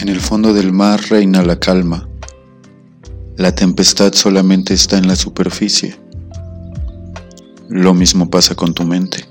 En el fondo del mar reina la calma. La tempestad solamente está en la superficie. Lo mismo pasa con tu mente.